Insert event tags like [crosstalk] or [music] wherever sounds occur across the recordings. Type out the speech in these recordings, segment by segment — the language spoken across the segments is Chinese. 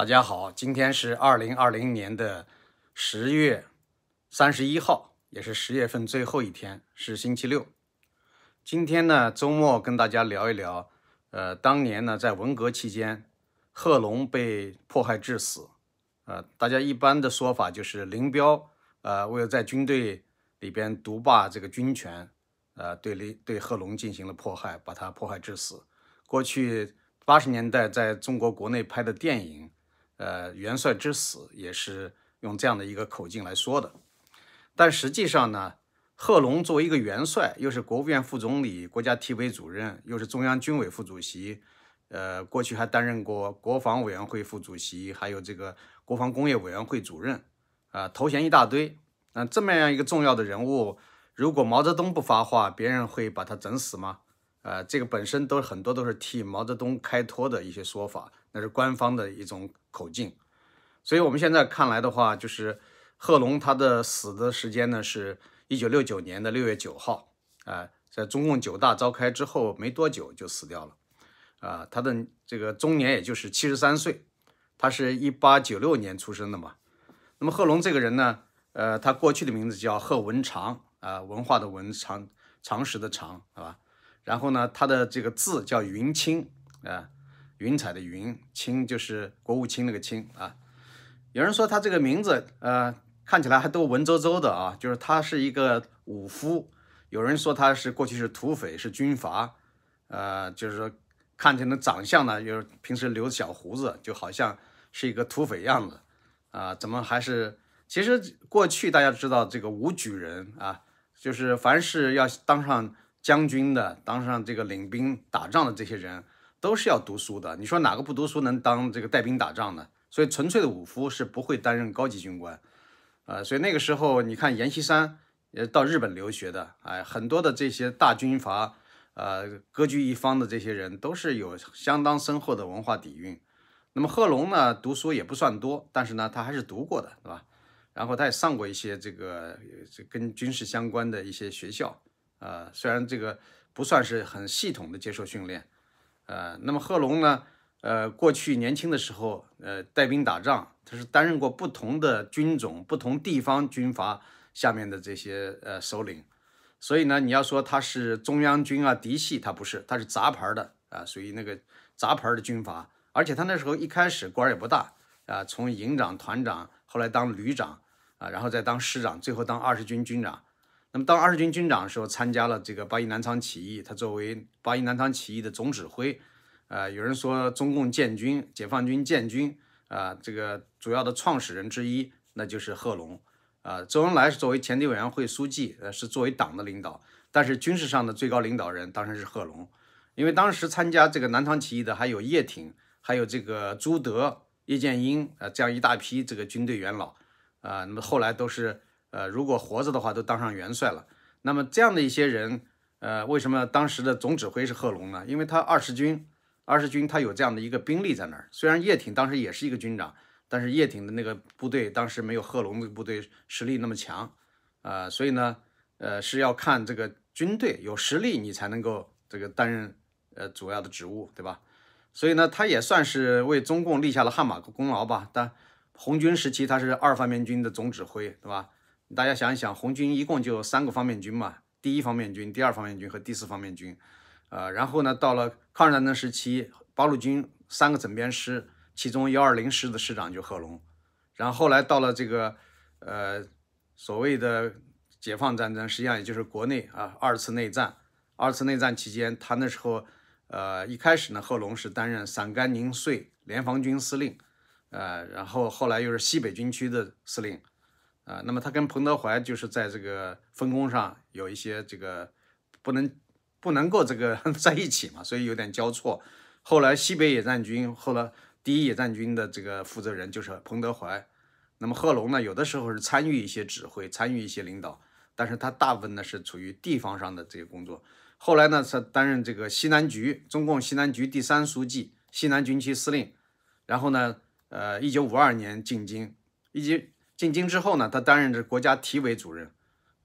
大家好，今天是二零二零年的十月三十一号，也是十月份最后一天，是星期六。今天呢，周末跟大家聊一聊，呃，当年呢，在文革期间，贺龙被迫害致死。呃，大家一般的说法就是林彪，呃，为了在军队里边独霸这个军权，呃，对林对贺龙进行了迫害，把他迫害致死。过去八十年代在中国国内拍的电影。呃，元帅之死也是用这样的一个口径来说的，但实际上呢，贺龙作为一个元帅，又是国务院副总理、国家体委主任，又是中央军委副主席，呃，过去还担任过国防委员会副主席，还有这个国防工业委员会主任，啊，头衔一大堆。那这么样一个重要的人物，如果毛泽东不发话，别人会把他整死吗？呃，这个本身都很多都是替毛泽东开脱的一些说法，那是官方的一种口径。所以我们现在看来的话，就是贺龙他的死的时间呢，是一九六九年的六月九号，啊，在中共九大召开之后没多久就死掉了，啊，他的这个终年也就是七十三岁，他是一八九六年出生的嘛。那么贺龙这个人呢，呃，他过去的名字叫贺文长，啊，文化的文常常识的常，好吧？然后呢，他的这个字叫云清啊，云彩的云，清就是国务卿那个卿啊。有人说他这个名字，呃，看起来还都文绉绉的啊，就是他是一个武夫。有人说他是过去是土匪，是军阀，呃，就是说看起来长相呢，就是平时留小胡子，就好像是一个土匪样子啊。怎么还是？其实过去大家知道这个武举人啊，就是凡是要当上。将军的当上这个领兵打仗的这些人都是要读书的。你说哪个不读书能当这个带兵打仗呢？所以纯粹的武夫是不会担任高级军官，呃，所以那个时候你看阎锡山也到日本留学的，哎，很多的这些大军阀，呃，割据一方的这些人都是有相当深厚的文化底蕴。那么贺龙呢，读书也不算多，但是呢，他还是读过的，对吧？然后他也上过一些这个这跟军事相关的一些学校。呃，虽然这个不算是很系统的接受训练，呃，那么贺龙呢，呃，过去年轻的时候，呃，带兵打仗，他是担任过不同的军种、不同地方军阀下面的这些呃首领，所以呢，你要说他是中央军啊嫡系，他不是，他是杂牌的啊，属于那个杂牌的军阀，而且他那时候一开始官也不大啊，从营长、团长，后来当旅长啊，然后再当师长，最后当二十军军长。那么，当二十军军长的时候，参加了这个八一南昌起义。他作为八一南昌起义的总指挥，呃，有人说中共建军、解放军建军，啊，这个主要的创始人之一，那就是贺龙。啊，周恩来是作为前敌委员会书记，呃，是作为党的领导，但是军事上的最高领导人当然是贺龙，因为当时参加这个南昌起义的还有叶挺，还有这个朱德、叶剑英，呃，这样一大批这个军队元老，啊，那么后来都是。呃，如果活着的话，都当上元帅了。那么这样的一些人，呃，为什么当时的总指挥是贺龙呢？因为他二十军，二十军他有这样的一个兵力在那儿。虽然叶挺当时也是一个军长，但是叶挺的那个部队当时没有贺龙的部队实力那么强，啊，所以呢，呃，是要看这个军队有实力，你才能够这个担任呃主要的职务，对吧？所以呢，他也算是为中共立下了汗马功劳吧。但红军时期他是二方面军的总指挥，对吧？大家想一想，红军一共就三个方面军嘛，第一方面军、第二方面军和第四方面军，呃，然后呢，到了抗日战争时期，八路军三个整编师，其中幺二零师的师长就贺龙，然后后来到了这个呃所谓的解放战争，实际上也就是国内啊二次内战，二次内战期间，他那时候呃一开始呢，贺龙是担任陕甘宁绥联防军司令，呃，然后后来又是西北军区的司令。啊，那么他跟彭德怀就是在这个分工上有一些这个不能不能够这个 [laughs] 在一起嘛，所以有点交错。后来西北野战军，后来第一野战军的这个负责人就是彭德怀。那么贺龙呢，有的时候是参与一些指挥，参与一些领导，但是他大部分呢是处于地方上的这个工作。后来呢，他担任这个西南局中共西南局第三书记、西南军区司令。然后呢，呃，一九五二年进京，以及。进京之后呢，他担任着国家体委主任，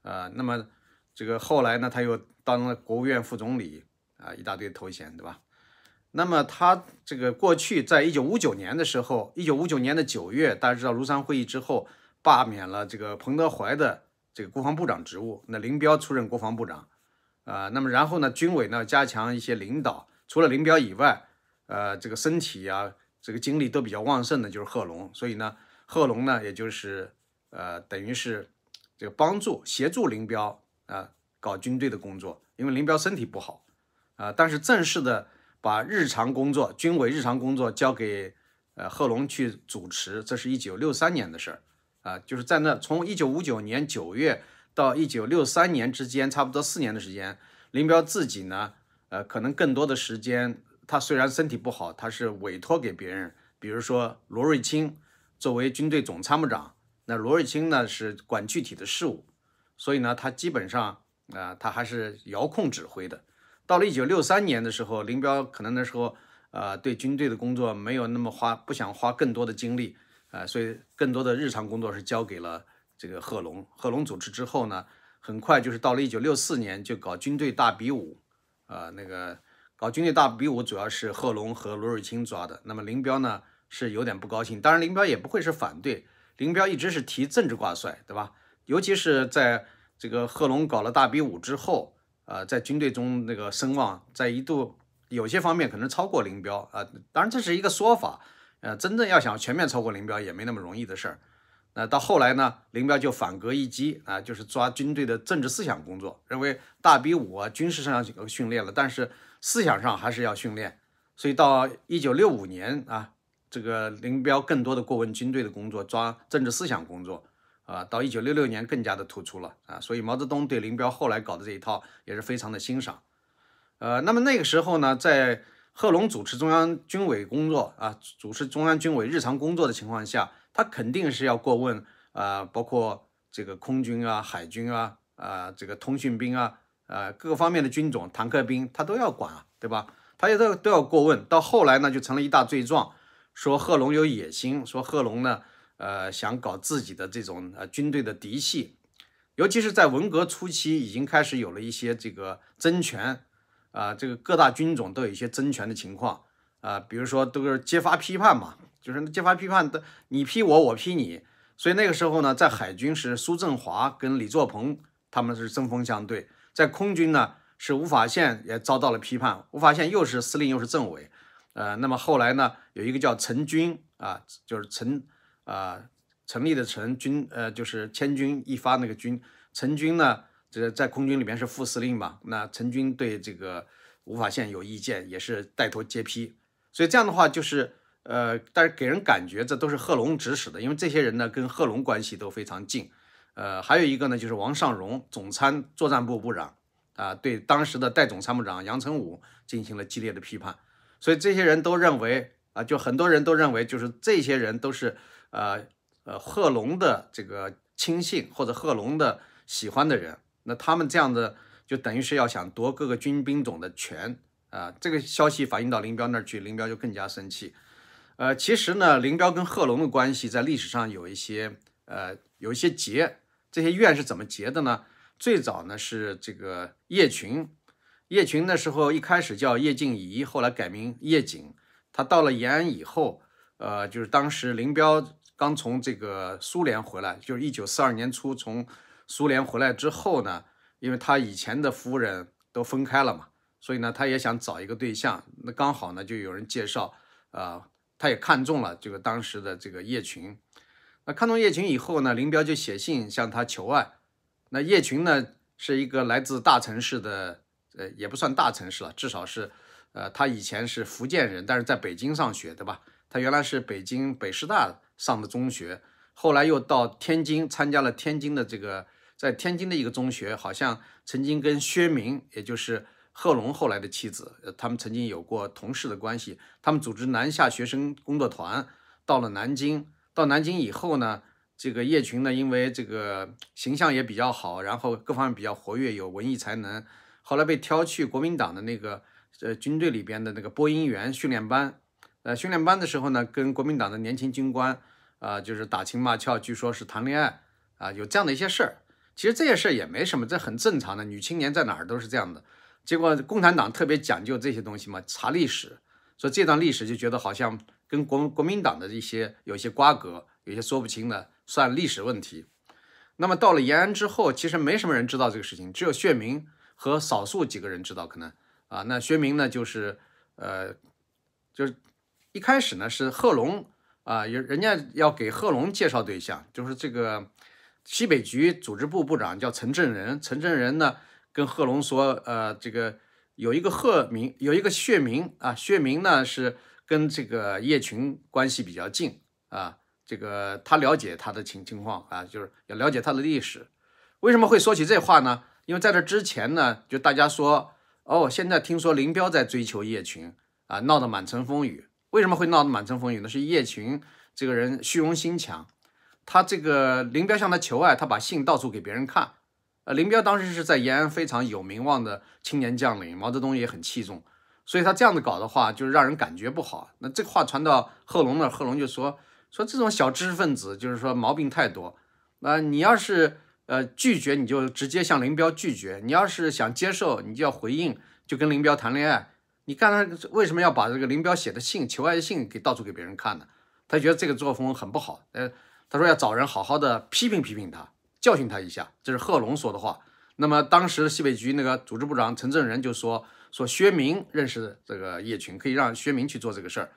啊，那么这个后来呢，他又当了国务院副总理，啊，一大堆头衔，对吧？那么他这个过去在一九五九年的时候，一九五九年的九月，大家知道庐山会议之后罢免了这个彭德怀的这个国防部长职务，那林彪出任国防部长，啊，那么然后呢，军委呢加强一些领导，除了林彪以外，呃，这个身体啊，这个精力都比较旺盛的就是贺龙，所以呢，贺龙呢也就是呃等于是这个帮助协助林彪啊搞军队的工作，因为林彪身体不好。啊，但是正式的把日常工作、军委日常工作交给呃贺龙去主持，这是一九六三年的事儿啊，就是在那从一九五九年九月到一九六三年之间，差不多四年的时间，林彪自己呢，呃，可能更多的时间，他虽然身体不好，他是委托给别人，比如说罗瑞卿作为军队总参谋长，那罗瑞卿呢是管具体的事务，所以呢，他基本上啊，他还是遥控指挥的。到了一九六三年的时候，林彪可能那时候，呃，对军队的工作没有那么花，不想花更多的精力，呃，所以更多的日常工作是交给了这个贺龙。贺龙主持之后呢，很快就是到了一九六四年就搞军队大比武，啊，那个搞军队大比武主要是贺龙和罗瑞卿抓的。那么林彪呢是有点不高兴，当然林彪也不会是反对，林彪一直是提政治挂帅，对吧？尤其是在这个贺龙搞了大比武之后。呃，在军队中那个声望，在一度有些方面可能超过林彪啊，当然这是一个说法，呃，真正要想全面超过林彪也没那么容易的事儿。那到后来呢，林彪就反戈一击啊，就是抓军队的政治思想工作，认为大比武啊，军事上要训练了，但是思想上还是要训练。所以到一九六五年啊，这个林彪更多的过问军队的工作，抓政治思想工作。啊，到一九六六年更加的突出了啊，所以毛泽东对林彪后来搞的这一套也是非常的欣赏。呃，那么那个时候呢，在贺龙主持中央军委工作啊，主持中央军委日常工作的情况下，他肯定是要过问啊，包括这个空军啊、海军啊、啊这个通讯兵啊、呃各个方面的军种、坦克兵，他都要管啊，对吧？他也都都要过问。到后来呢，就成了一大罪状，说贺龙有野心，说贺龙呢。呃，想搞自己的这种呃军队的嫡系，尤其是在文革初期，已经开始有了一些这个争权啊，这个各大军种都有一些争权的情况啊，比如说都是揭发批判嘛，就是揭发批判的，你批我，我批你，所以那个时候呢，在海军是苏振华跟李作鹏他们是针锋相对，在空军呢是吴法宪也遭到了批判，吴法宪又是司令又是政委，呃，那么后来呢，有一个叫陈军啊，就是陈。啊，成立的陈军，呃，就是千军一发那个军，陈军呢，这个在空军里面是副司令嘛。那陈军对这个吴法宪有意见，也是带头揭批。所以这样的话，就是呃，但是给人感觉这都是贺龙指使的，因为这些人呢跟贺龙关系都非常近。呃，还有一个呢，就是王尚荣，总参作战部部长啊，对当时的代总参谋长杨成武进行了激烈的批判。所以这些人都认为啊，就很多人都认为，就是这些人都是。呃呃，贺龙的这个亲信或者贺龙的喜欢的人，那他们这样的就等于是要想夺各个军兵种的权啊。这个消息反映到林彪那儿去，林彪就更加生气。呃，其实呢，林彪跟贺龙的关系在历史上有一些呃有一些结，这些怨是怎么结的呢？最早呢是这个叶群，叶群那时候一开始叫叶静怡，后来改名叶瑾。他到了延安以后，呃，就是当时林彪。刚从这个苏联回来，就是一九四二年初从苏联回来之后呢，因为他以前的夫人都分开了嘛，所以呢，他也想找一个对象。那刚好呢，就有人介绍，呃，他也看中了这个当时的这个叶群。那看中叶群以后呢，林彪就写信向他求爱。那叶群呢，是一个来自大城市的，呃，也不算大城市了，至少是，呃，他以前是福建人，但是在北京上学，对吧？他原来是北京北师大。上的中学，后来又到天津参加了天津的这个，在天津的一个中学，好像曾经跟薛明，也就是贺龙后来的妻子，他们曾经有过同事的关系。他们组织南下学生工作团到了南京，到南京以后呢，这个叶群呢，因为这个形象也比较好，然后各方面比较活跃，有文艺才能，后来被挑去国民党的那个呃军队里边的那个播音员训练班。呃，训练班的时候呢，跟国民党的年轻军官啊，就是打情骂俏，据说是谈恋爱啊，有这样的一些事儿。其实这些事儿也没什么，这很正常的，女青年在哪儿都是这样的。结果共产党特别讲究这些东西嘛，查历史，所以这段历史就觉得好像跟国国民党的一些有些瓜葛，有些说不清的，算历史问题。那么到了延安之后，其实没什么人知道这个事情，只有薛明和少数几个人知道，可能啊，那薛明呢，就是呃，就是一开始呢是贺龙啊，有人家要给贺龙介绍对象，就是这个西北局组织部部长叫陈振仁，陈振仁呢跟贺龙说，呃，这个有一个贺明，有一个薛明啊，薛明呢是跟这个叶群关系比较近啊。这个他了解他的情情况啊，就是要了解他的历史。为什么会说起这话呢？因为在这之前呢，就大家说，哦，现在听说林彪在追求叶群啊，闹得满城风雨。为什么会闹得满城风雨呢？是叶群这个人虚荣心强，他这个林彪向他求爱，他把信到处给别人看。呃，林彪当时是在延安非常有名望的青年将领，毛泽东也很器重，所以他这样子搞的话，就是让人感觉不好。那这话传到贺龙那，贺龙就说。说这种小知识分子就是说毛病太多，那你要是呃拒绝，你就直接向林彪拒绝；你要是想接受，你就要回应，就跟林彪谈恋爱。你看他为什么要把这个林彪写的信、求爱的信给到处给别人看呢？他觉得这个作风很不好。呃，他说要找人好好的批评批评他，教训他一下。这是贺龙说的话。那么当时西北局那个组织部长陈正仁就说说薛明认识这个叶群，可以让薛明去做这个事儿。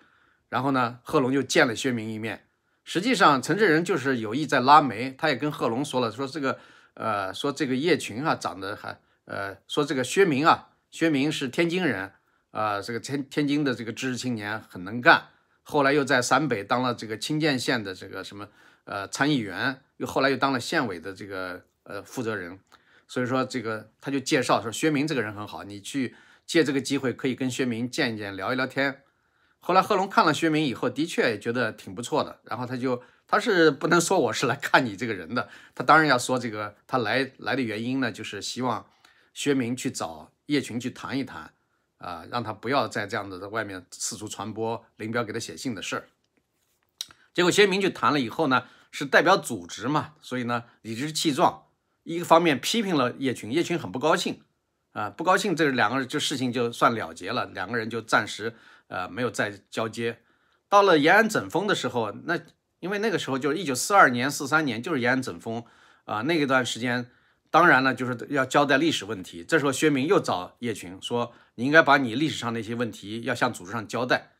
然后呢，贺龙就见了薛明一面。实际上，陈志仁就是有意在拉媒，他也跟贺龙说了，说这个，呃，说这个叶群啊，长得还，呃，说这个薛明啊，薛明是天津人，啊，这个天天津的这个知识青年，很能干，后来又在陕北当了这个清涧县的这个什么，呃，参议员，又后来又当了县委的这个，呃，负责人，所以说这个他就介绍说，薛明这个人很好，你去借这个机会可以跟薛明见一见，聊一聊天。后来贺龙看了薛明以后，的确也觉得挺不错的。然后他就他是不能说我是来看你这个人的，他当然要说这个他来来的原因呢，就是希望薛明去找叶群去谈一谈，啊，让他不要再这样子在外面四处传播林彪给他写信的事儿。结果薛明去谈了以后呢，是代表组织嘛，所以呢理直气壮，一个方面批评了叶群，叶群很不高兴，啊，不高兴，这两个人就事情就算了结了，两个人就暂时。呃，没有再交接。到了延安整风的时候，那因为那个时候就是一九四二年、四三年，就是延安整风啊。那一段时间，当然了，就是要交代历史问题。这时候，薛明又找叶群说：“你应该把你历史上那些问题要向组织上交代。”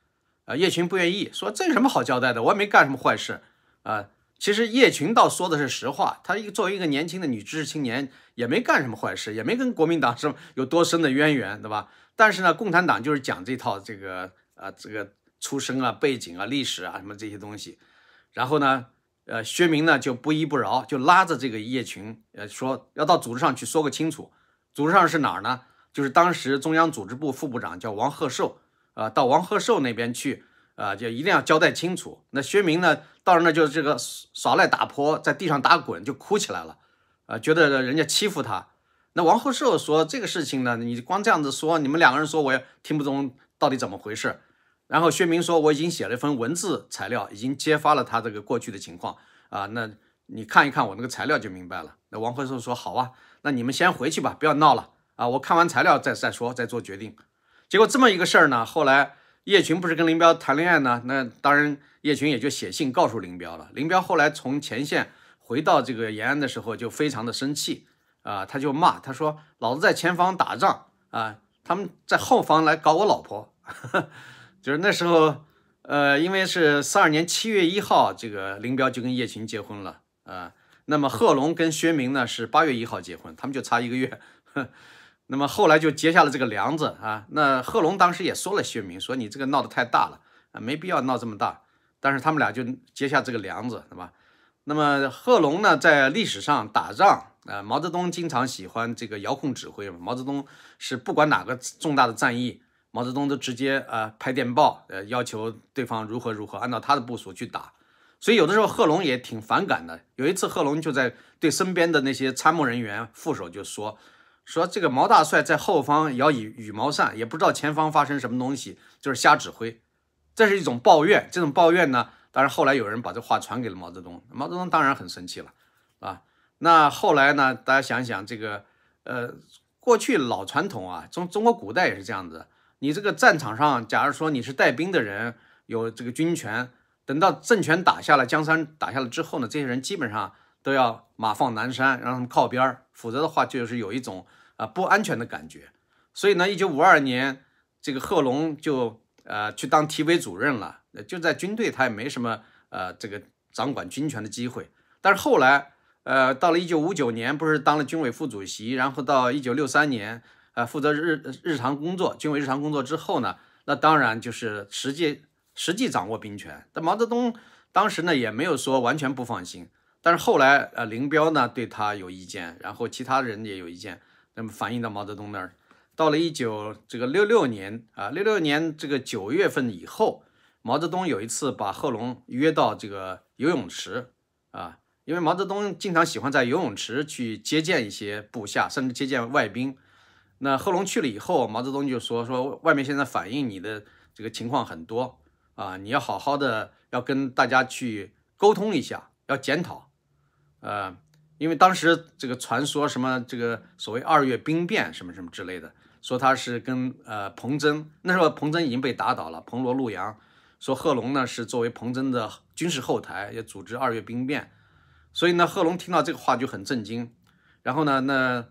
啊，叶群不愿意，说：“这有什么好交代的？我也没干什么坏事啊。”其实叶群倒说的是实话，他一个作为一个年轻的女知识青年，也没干什么坏事，也没跟国民党什么有多深的渊源，对吧？但是呢，共产党就是讲这套这个啊，这个出身啊、背景啊、历史啊什么这些东西。然后呢，呃，薛明呢就不依不饶，就拉着这个叶群，呃，说要到组织上去说个清楚。组织上是哪儿呢？就是当时中央组织部副部长叫王鹤寿，啊，到王鹤寿那边去，啊，就一定要交代清楚。那薛明呢，到那就这个耍赖打泼，在地上打滚，就哭起来了，啊，觉得人家欺负他。那王鹤寿说这个事情呢，你光这样子说，你们两个人说我也听不懂到底怎么回事。然后薛明说我已经写了一份文字材料，已经揭发了他这个过去的情况啊，那你看一看我那个材料就明白了。那王鹤寿说好啊，那你们先回去吧，不要闹了啊，我看完材料再再说，再做决定。结果这么一个事儿呢，后来叶群不是跟林彪谈恋爱呢，那当然叶群也就写信告诉林彪了。林彪后来从前线回到这个延安的时候，就非常的生气。啊，他就骂他说：“老子在前方打仗啊，他们在后方来搞我老婆。[laughs] ”就是那时候，呃，因为是四二年七月一号，这个林彪就跟叶群结婚了啊。那么贺龙跟薛明呢是八月一号结婚，他们就差一个月。[laughs] 那么后来就结下了这个梁子啊。那贺龙当时也说了薛明，说你这个闹得太大了啊，没必要闹这么大。但是他们俩就结下这个梁子，对吧？那么贺龙呢，在历史上打仗。呃，毛泽东经常喜欢这个遥控指挥嘛。毛泽东是不管哪个重大的战役，毛泽东都直接呃拍电报，呃要求对方如何如何，按照他的部署去打。所以有的时候贺龙也挺反感的。有一次贺龙就在对身边的那些参谋人员、副手就说：“说这个毛大帅在后方摇羽羽毛扇，也不知道前方发生什么东西，就是瞎指挥。”这是一种抱怨。这种抱怨呢，当然后来有人把这话传给了毛泽东，毛泽东当然很生气了，啊。那后来呢？大家想想，这个，呃，过去老传统啊，中中国古代也是这样子。你这个战场上，假如说你是带兵的人，有这个军权，等到政权打下来，江山打下来之后呢，这些人基本上都要马放南山，让他们靠边儿，否则的话就是有一种啊不安全的感觉。所以呢，一九五二年，这个贺龙就呃去当体委主任了，就在军队他也没什么呃这个掌管军权的机会。但是后来，呃，到了一九五九年，不是当了军委副主席，然后到一九六三年，呃，负责日日常工作，军委日常工作之后呢，那当然就是实际实际掌握兵权。但毛泽东当时呢也没有说完全不放心，但是后来呃林彪呢对他有意见，然后其他人也有意见，那么反映到毛泽东那儿。到了一九这个六六年啊，六六年这个九月份以后，毛泽东有一次把贺龙约到这个游泳池啊。因为毛泽东经常喜欢在游泳池去接见一些部下，甚至接见外宾。那贺龙去了以后，毛泽东就说：“说外面现在反映你的这个情况很多啊，你要好好的要跟大家去沟通一下，要检讨。呃，因为当时这个传说什么这个所谓二月兵变什么什么之类的，说他是跟呃彭真，那时候彭真已经被打倒了，彭罗陆杨，说贺龙呢是作为彭真的军事后台，也组织二月兵变。”所以呢，贺龙听到这个话就很震惊，然后呢，那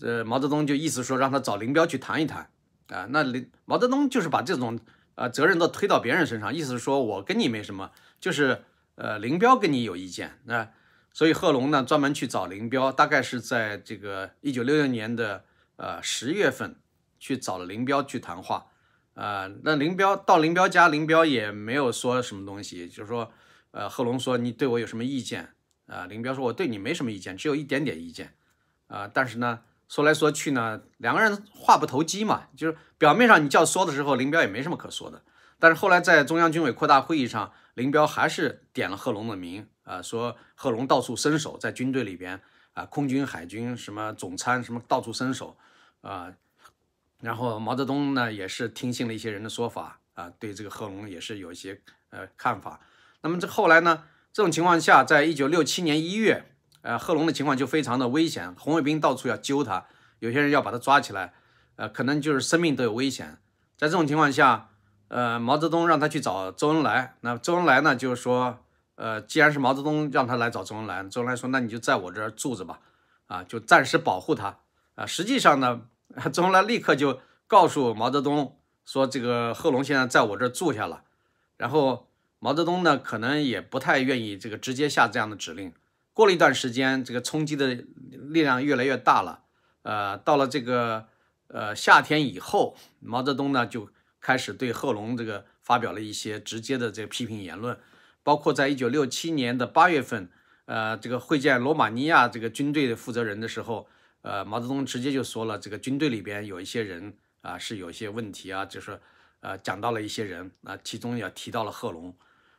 呃毛泽东就意思说让他找林彪去谈一谈啊。那林毛泽东就是把这种呃责任都推到别人身上，意思是说我跟你没什么，就是呃林彪跟你有意见啊。所以贺龙呢专门去找林彪，大概是在这个一九六六年的呃十月份去找了林彪去谈话啊。那林彪到林彪家，林彪也没有说什么东西，就是说呃贺龙说你对我有什么意见？啊，林彪说：“我对你没什么意见，只有一点点意见，啊，但是呢，说来说去呢，两个人话不投机嘛，就是表面上你叫说的时候，林彪也没什么可说的，但是后来在中央军委扩大会议上，林彪还是点了贺龙的名，啊，说贺龙到处伸手，在军队里边啊，空军、海军什么总参什么到处伸手，啊，然后毛泽东呢也是听信了一些人的说法，啊，对这个贺龙也是有一些呃看法，那么这后来呢？”这种情况下，在一九六七年一月，呃，贺龙的情况就非常的危险，红卫兵到处要揪他，有些人要把他抓起来，呃，可能就是生命都有危险。在这种情况下，呃，毛泽东让他去找周恩来。那周恩来呢，就是说，呃，既然是毛泽东让他来找周恩来，周恩来说，那你就在我这儿住着吧，啊，就暂时保护他。啊，实际上呢，[laughs] 周恩来立刻就告诉毛泽东说，这个贺龙现在在我这儿住下了，然后。毛泽东呢，可能也不太愿意这个直接下这样的指令。过了一段时间，这个冲击的力量越来越大了。呃，到了这个呃夏天以后，毛泽东呢就开始对贺龙这个发表了一些直接的这个批评言论，包括在一九六七年的八月份，呃，这个会见罗马尼亚这个军队的负责人的时候，呃，毛泽东直接就说了，这个军队里边有一些人啊是有一些问题啊，就是呃讲到了一些人啊，其中也提到了贺龙。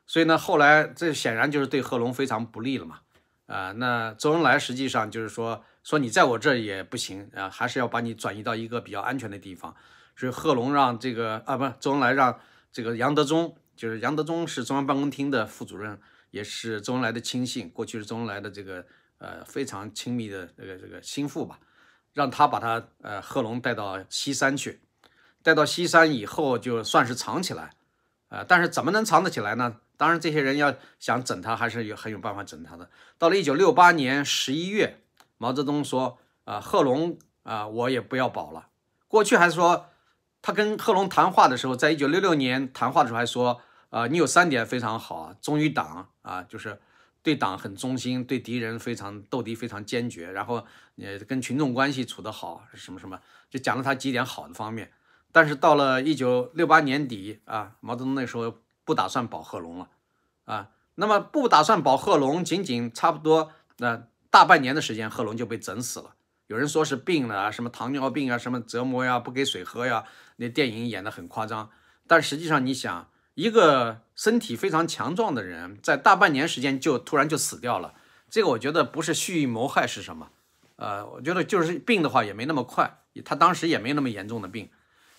所以呢，后来这显然就是对贺龙非常不利了嘛，啊，那周恩来实际上就是说说你在我这也不行啊，还是要把你转移到一个比较安全的地方。所以贺龙让这个啊，不，周恩来让这个杨德忠，就是杨德忠是中央办公厅的副主任，也是周恩来的亲信，过去是周恩来的这个呃非常亲密的这个这个心腹吧，让他把他呃贺龙带到西山去，带到西山以后就算是藏起来，啊，但是怎么能藏得起来呢？当然，这些人要想整他，还是有很有办法整他的。到了一九六八年十一月，毛泽东说：“啊，贺龙啊，我也不要保了。过去还说，他跟贺龙谈话的时候，在一九六六年谈话的时候还说：啊，你有三点非常好啊，忠于党啊，就是对党很忠心，对敌人非常斗敌非常坚决，然后呃跟群众关系处得好，什么什么，就讲了他几点好的方面。但是到了一九六八年底啊，毛泽东那时候。不打算保贺龙了，啊，那么不打算保贺龙，仅仅差不多那大半年的时间，贺龙就被整死了。有人说是病了啊，什么糖尿病啊，什么折磨呀，不给水喝呀，那电影演得很夸张。但实际上，你想，一个身体非常强壮的人，在大半年时间就突然就死掉了，这个我觉得不是蓄意谋害是什么？呃，我觉得就是病的话也没那么快，他当时也没那么严重的病。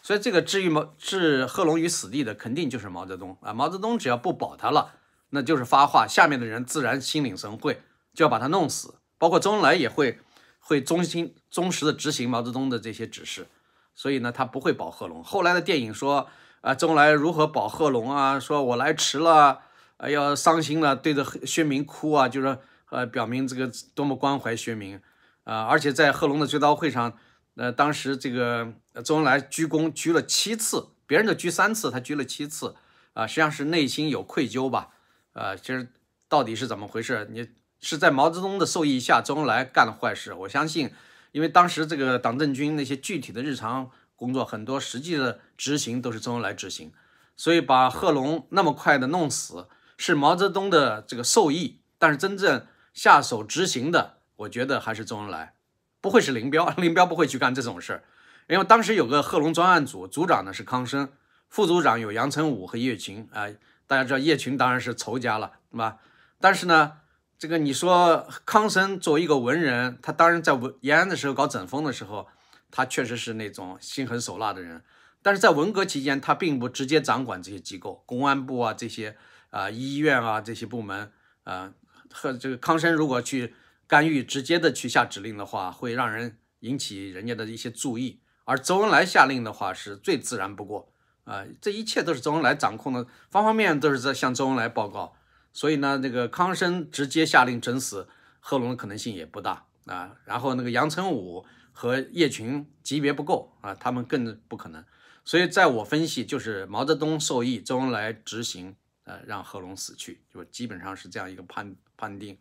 所以这个置于毛置贺龙于死地的，肯定就是毛泽东啊！毛泽东只要不保他了，那就是发话，下面的人自然心领神会，就要把他弄死。包括周恩来也会会忠心忠实的执行毛泽东的这些指示所以呢，他不会保贺龙。后来的电影说，啊，周恩来如何保贺龙啊？说我来迟了，啊要伤心了，对着薛明哭啊，就是呃，表明这个多么关怀薛明啊。而且在贺龙的追悼会上，呃，当时这个周恩来鞠躬鞠了七次，别人的鞠三次，他鞠了七次啊，实际上是内心有愧疚吧？啊，其实到底是怎么回事？你是在毛泽东的授意下，周恩来干了坏事？我相信。因为当时这个党政军那些具体的日常工作，很多实际的执行都是周恩来执行，所以把贺龙那么快的弄死是毛泽东的这个授意，但是真正下手执行的，我觉得还是周恩来，不会是林彪，[laughs] 林彪不会去干这种事儿，因为当时有个贺龙专案组，组长呢是康生，副组长有杨成武和叶群啊，大家知道叶群当然是仇家了，对吧？但是呢。这个你说康生作为一个文人，他当然在文延安的时候搞整风的时候，他确实是那种心狠手辣的人。但是在文革期间，他并不直接掌管这些机构，公安部啊这些啊医院啊这些部门啊，和这个康生如果去干预，直接的去下指令的话，会让人引起人家的一些注意。而周恩来下令的话，是最自然不过啊，这一切都是周恩来掌控的，方方面面都是在向周恩来报告。所以呢，这个康生直接下令整死贺龙的可能性也不大啊。然后那个杨成武和叶群级别不够啊，他们更不可能。所以在我分析，就是毛泽东授意周恩来执行，呃，让贺龙死去，就基本上是这样一个判判定。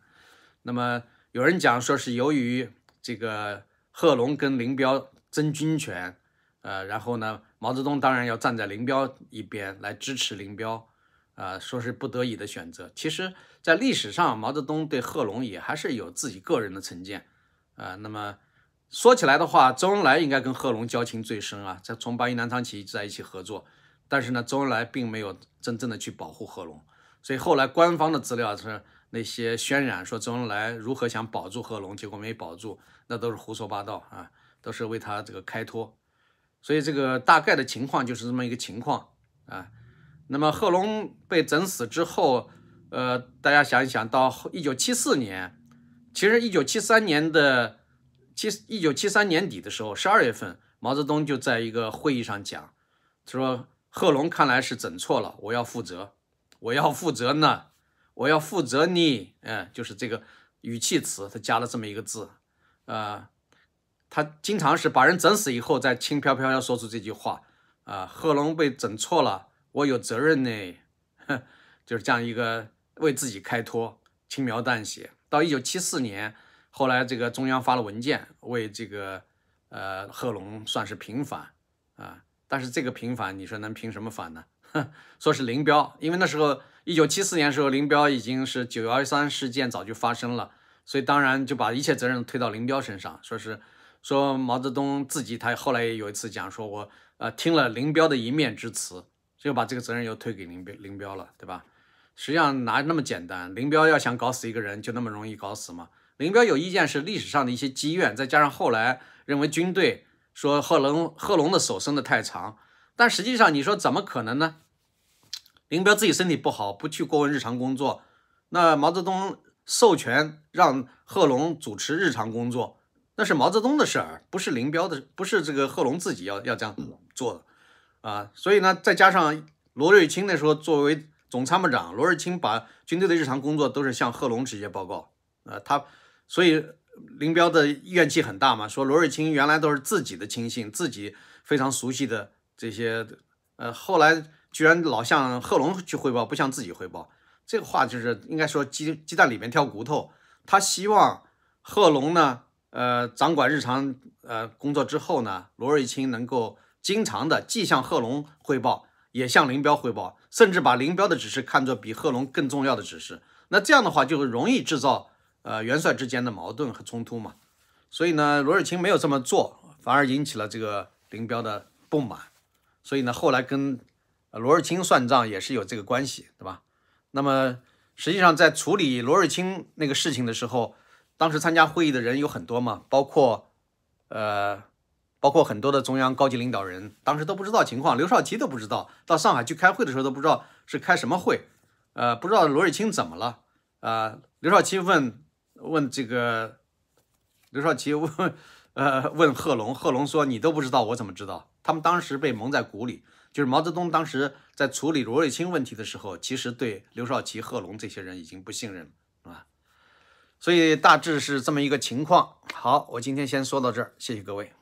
那么有人讲说是由于这个贺龙跟林彪争军权，呃，然后呢，毛泽东当然要站在林彪一边来支持林彪。啊，说是不得已的选择。其实，在历史上，毛泽东对贺龙也还是有自己个人的成见。啊，那么说起来的话，周恩来应该跟贺龙交情最深啊，在从八一南昌起义在一起合作。但是呢，周恩来并没有真正的去保护贺龙，所以后来官方的资料是那些渲染说周恩来如何想保住贺龙，结果没保住，那都是胡说八道啊，都是为他这个开脱。所以这个大概的情况就是这么一个情况啊。那么贺龙被整死之后，呃，大家想一想，到一九七四年，其实一九七三年的七一九七三年底的时候，十二月份，毛泽东就在一个会议上讲，他说贺龙看来是整错了，我要负责，我要负责呢，我要负责你，嗯，就是这个语气词，他加了这么一个字，啊，他经常是把人整死以后，再轻飘飘要说出这句话，啊，贺龙被整错了。我有责任呢，哼，就是这样一个为自己开脱，轻描淡写。到一九七四年，后来这个中央发了文件，为这个呃贺龙算是平反啊。但是这个平反，你说能平什么反呢？哼，[laughs] 说是林彪，因为那时候一九七四年的时候，林彪已经是九幺三事件早就发生了，所以当然就把一切责任推到林彪身上，说是说毛泽东自己，他后来也有一次讲说，我呃听了林彪的一面之词。就把这个责任又推给林彪林彪了，对吧？实际上哪那么简单？林彪要想搞死一个人，就那么容易搞死吗？林彪有意见是历史上的一些积怨，再加上后来认为军队说贺龙贺龙的手伸得太长，但实际上你说怎么可能呢？林彪自己身体不好，不去过问日常工作，那毛泽东授权让贺龙主持日常工作，那是毛泽东的事儿，不是林彪的，不是这个贺龙自己要要这样做的。啊，所以呢，再加上罗瑞卿那时候作为总参谋长，罗瑞卿把军队的日常工作都是向贺龙直接报告。呃，他所以林彪的怨气很大嘛，说罗瑞卿原来都是自己的亲信，自己非常熟悉的这些，呃，后来居然老向贺龙去汇报，不向自己汇报，这个话就是应该说鸡鸡蛋里面挑骨头。他希望贺龙呢，呃，掌管日常呃工作之后呢，罗瑞卿能够。经常的既向贺龙汇报，也向林彪汇报，甚至把林彪的指示看作比贺龙更重要的指示。那这样的话，就容易制造呃元帅之间的矛盾和冲突嘛。所以呢，罗瑞卿没有这么做，反而引起了这个林彪的不满。所以呢，后来跟罗瑞卿算账也是有这个关系，对吧？那么实际上在处理罗瑞卿那个事情的时候，当时参加会议的人有很多嘛，包括呃。包括很多的中央高级领导人，当时都不知道情况，刘少奇都不知道，到上海去开会的时候都不知道是开什么会，呃，不知道罗瑞卿怎么了，啊，刘少奇问问这个，刘少奇问呃，问贺龙，贺龙说：“你都不知道，我怎么知道？”他们当时被蒙在鼓里，就是毛泽东当时在处理罗瑞卿问题的时候，其实对刘少奇、贺龙这些人已经不信任了，啊。所以大致是这么一个情况。好，我今天先说到这儿，谢谢各位。